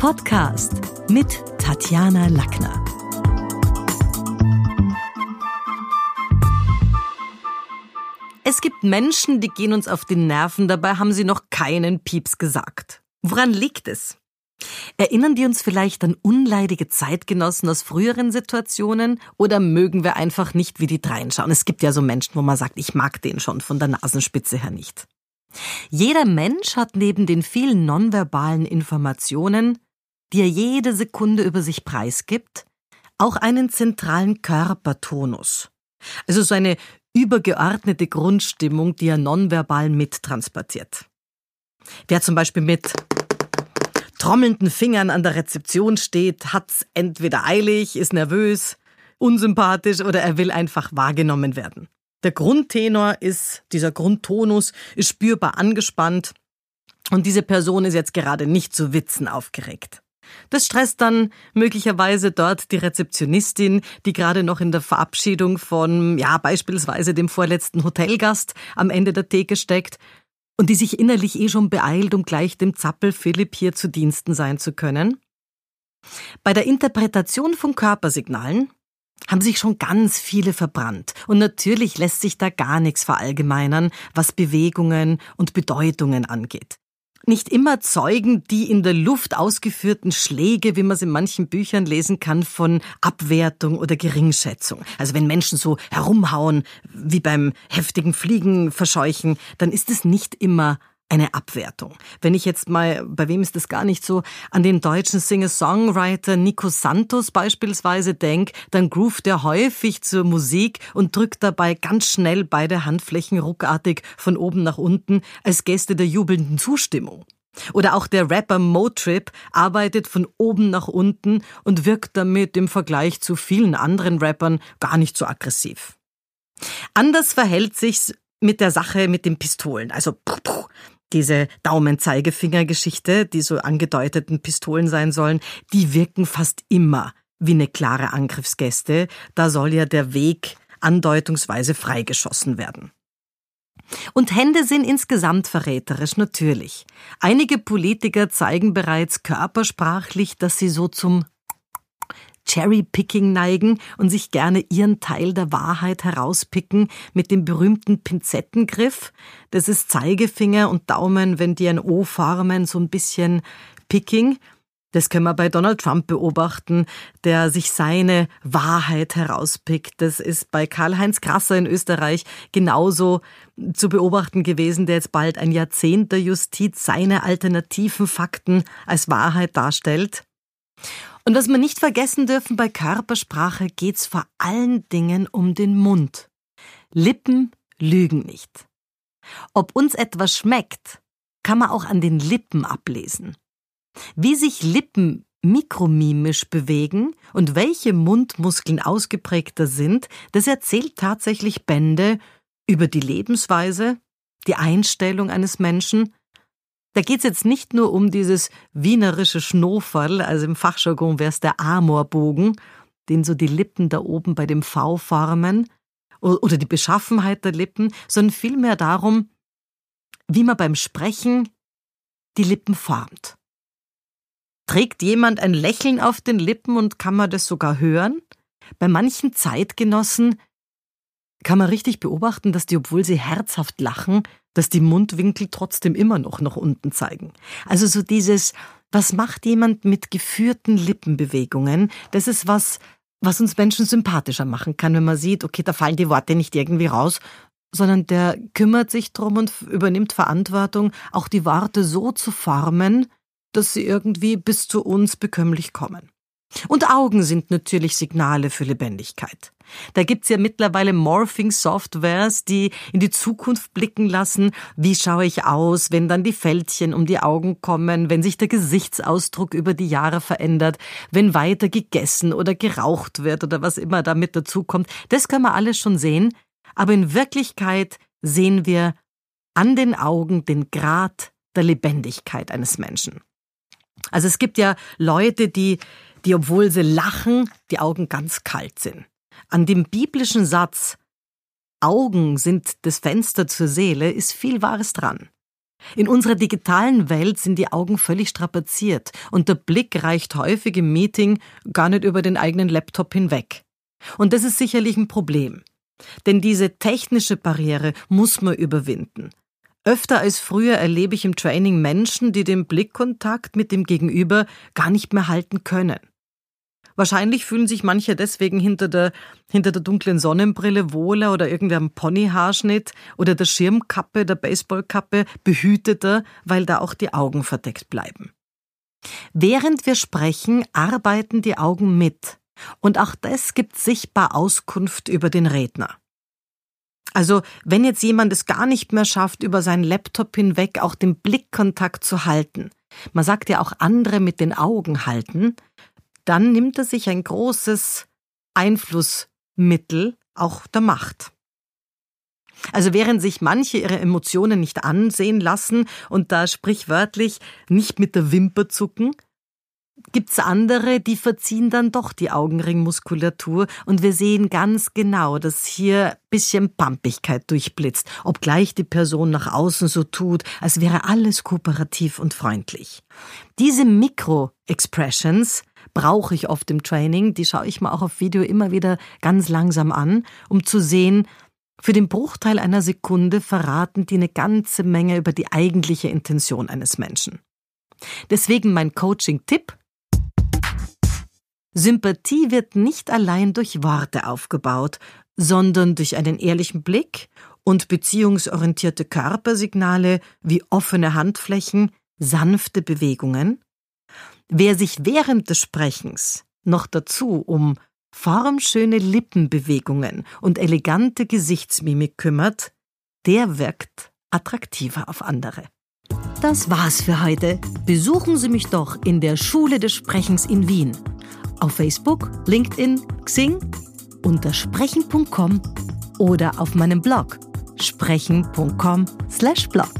Podcast mit Tatjana Lackner. Es gibt Menschen, die gehen uns auf die Nerven, dabei haben sie noch keinen Pieps gesagt. Woran liegt es? Erinnern die uns vielleicht an unleidige Zeitgenossen aus früheren Situationen oder mögen wir einfach nicht wie die dreinschauen? Es gibt ja so Menschen, wo man sagt, ich mag den schon von der Nasenspitze her nicht. Jeder Mensch hat neben den vielen nonverbalen Informationen, die er jede Sekunde über sich preisgibt, auch einen zentralen Körpertonus. Also so eine übergeordnete Grundstimmung, die er nonverbal mittransportiert. Wer zum Beispiel mit trommelnden Fingern an der Rezeption steht, hat's entweder eilig, ist nervös, unsympathisch oder er will einfach wahrgenommen werden. Der Grundtenor ist, dieser Grundtonus ist spürbar angespannt und diese Person ist jetzt gerade nicht zu Witzen aufgeregt. Das stresst dann möglicherweise dort die Rezeptionistin, die gerade noch in der Verabschiedung von, ja, beispielsweise dem vorletzten Hotelgast am Ende der Theke steckt und die sich innerlich eh schon beeilt, um gleich dem Zappel Philipp hier zu Diensten sein zu können. Bei der Interpretation von Körpersignalen haben sich schon ganz viele verbrannt. Und natürlich lässt sich da gar nichts verallgemeinern, was Bewegungen und Bedeutungen angeht. Nicht immer zeugen die in der Luft ausgeführten Schläge, wie man es in manchen Büchern lesen kann, von Abwertung oder Geringschätzung. Also wenn Menschen so herumhauen, wie beim heftigen Fliegen verscheuchen, dann ist es nicht immer eine Abwertung. Wenn ich jetzt mal, bei wem ist das gar nicht so, an den deutschen Singer-Songwriter Nico Santos beispielsweise denk, dann groovt er häufig zur Musik und drückt dabei ganz schnell beide Handflächen ruckartig von oben nach unten als Gäste der jubelnden Zustimmung. Oder auch der Rapper Motrip arbeitet von oben nach unten und wirkt damit im Vergleich zu vielen anderen Rappern gar nicht so aggressiv. Anders verhält sich's mit der Sache mit den Pistolen. Also diese Daumen-Zeigefinger-Geschichte, die so angedeuteten Pistolen sein sollen, die wirken fast immer wie eine klare Angriffsgäste. Da soll ja der Weg andeutungsweise freigeschossen werden. Und Hände sind insgesamt verräterisch, natürlich. Einige Politiker zeigen bereits körpersprachlich, dass sie so zum Cherry-Picking neigen und sich gerne ihren Teil der Wahrheit herauspicken mit dem berühmten Pinzettengriff. Das ist Zeigefinger und Daumen, wenn die ein O formen, so ein bisschen Picking. Das können wir bei Donald Trump beobachten, der sich seine Wahrheit herauspickt. Das ist bei Karl-Heinz Krasser in Österreich genauso zu beobachten gewesen, der jetzt bald ein Jahrzehnt der Justiz seine alternativen Fakten als Wahrheit darstellt. Und was wir nicht vergessen dürfen, bei Körpersprache geht's vor allen Dingen um den Mund. Lippen lügen nicht. Ob uns etwas schmeckt, kann man auch an den Lippen ablesen. Wie sich Lippen mikromimisch bewegen und welche Mundmuskeln ausgeprägter sind, das erzählt tatsächlich Bände über die Lebensweise, die Einstellung eines Menschen da geht's jetzt nicht nur um dieses wienerische Schnurferl, also im Fachjargon wäre es der Amorbogen, den so die Lippen da oben bei dem V formen, oder die Beschaffenheit der Lippen, sondern vielmehr darum, wie man beim Sprechen die Lippen formt. Trägt jemand ein Lächeln auf den Lippen und kann man das sogar hören? Bei manchen Zeitgenossen kann man richtig beobachten, dass die, obwohl sie herzhaft lachen, dass die Mundwinkel trotzdem immer noch nach unten zeigen. Also so dieses, was macht jemand mit geführten Lippenbewegungen? Das ist was, was uns Menschen sympathischer machen kann, wenn man sieht, okay, da fallen die Worte nicht irgendwie raus, sondern der kümmert sich drum und übernimmt Verantwortung, auch die Worte so zu formen, dass sie irgendwie bis zu uns bekömmlich kommen. Und Augen sind natürlich Signale für Lebendigkeit. Da gibt's ja mittlerweile Morphing-Softwares, die in die Zukunft blicken lassen. Wie schaue ich aus, wenn dann die Fältchen um die Augen kommen, wenn sich der Gesichtsausdruck über die Jahre verändert, wenn weiter gegessen oder geraucht wird oder was immer damit dazukommt. Das können wir alles schon sehen. Aber in Wirklichkeit sehen wir an den Augen den Grad der Lebendigkeit eines Menschen. Also es gibt ja Leute, die die, obwohl sie lachen, die Augen ganz kalt sind. An dem biblischen Satz Augen sind das Fenster zur Seele ist viel Wahres dran. In unserer digitalen Welt sind die Augen völlig strapaziert und der Blick reicht häufig im Meeting gar nicht über den eigenen Laptop hinweg. Und das ist sicherlich ein Problem. Denn diese technische Barriere muss man überwinden. Öfter als früher erlebe ich im Training Menschen, die den Blickkontakt mit dem Gegenüber gar nicht mehr halten können. Wahrscheinlich fühlen sich manche deswegen hinter der, hinter der dunklen Sonnenbrille wohler oder irgendeinem Ponyhaarschnitt oder der Schirmkappe, der Baseballkappe behüteter, weil da auch die Augen verdeckt bleiben. Während wir sprechen, arbeiten die Augen mit. Und auch das gibt sichtbar Auskunft über den Redner. Also, wenn jetzt jemand es gar nicht mehr schafft, über seinen Laptop hinweg auch den Blickkontakt zu halten, man sagt ja auch andere mit den Augen halten, dann nimmt er sich ein großes Einflussmittel auch der Macht. Also während sich manche ihre Emotionen nicht ansehen lassen und da sprichwörtlich nicht mit der Wimper zucken, gibt's andere, die verziehen dann doch die Augenringmuskulatur und wir sehen ganz genau, dass hier bisschen Pampigkeit durchblitzt, obgleich die Person nach außen so tut, als wäre alles kooperativ und freundlich. Diese Mikro-Expressions brauche ich oft im Training, die schaue ich mir auch auf Video immer wieder ganz langsam an, um zu sehen, für den Bruchteil einer Sekunde verraten die eine ganze Menge über die eigentliche Intention eines Menschen. Deswegen mein Coaching-Tipp, Sympathie wird nicht allein durch Worte aufgebaut, sondern durch einen ehrlichen Blick und beziehungsorientierte Körpersignale wie offene Handflächen, sanfte Bewegungen. Wer sich während des Sprechens noch dazu um formschöne Lippenbewegungen und elegante Gesichtsmimik kümmert, der wirkt attraktiver auf andere. Das war's für heute. Besuchen Sie mich doch in der Schule des Sprechens in Wien auf Facebook, LinkedIn, Xing, unter sprechen.com oder auf meinem Blog sprechen.com/blog.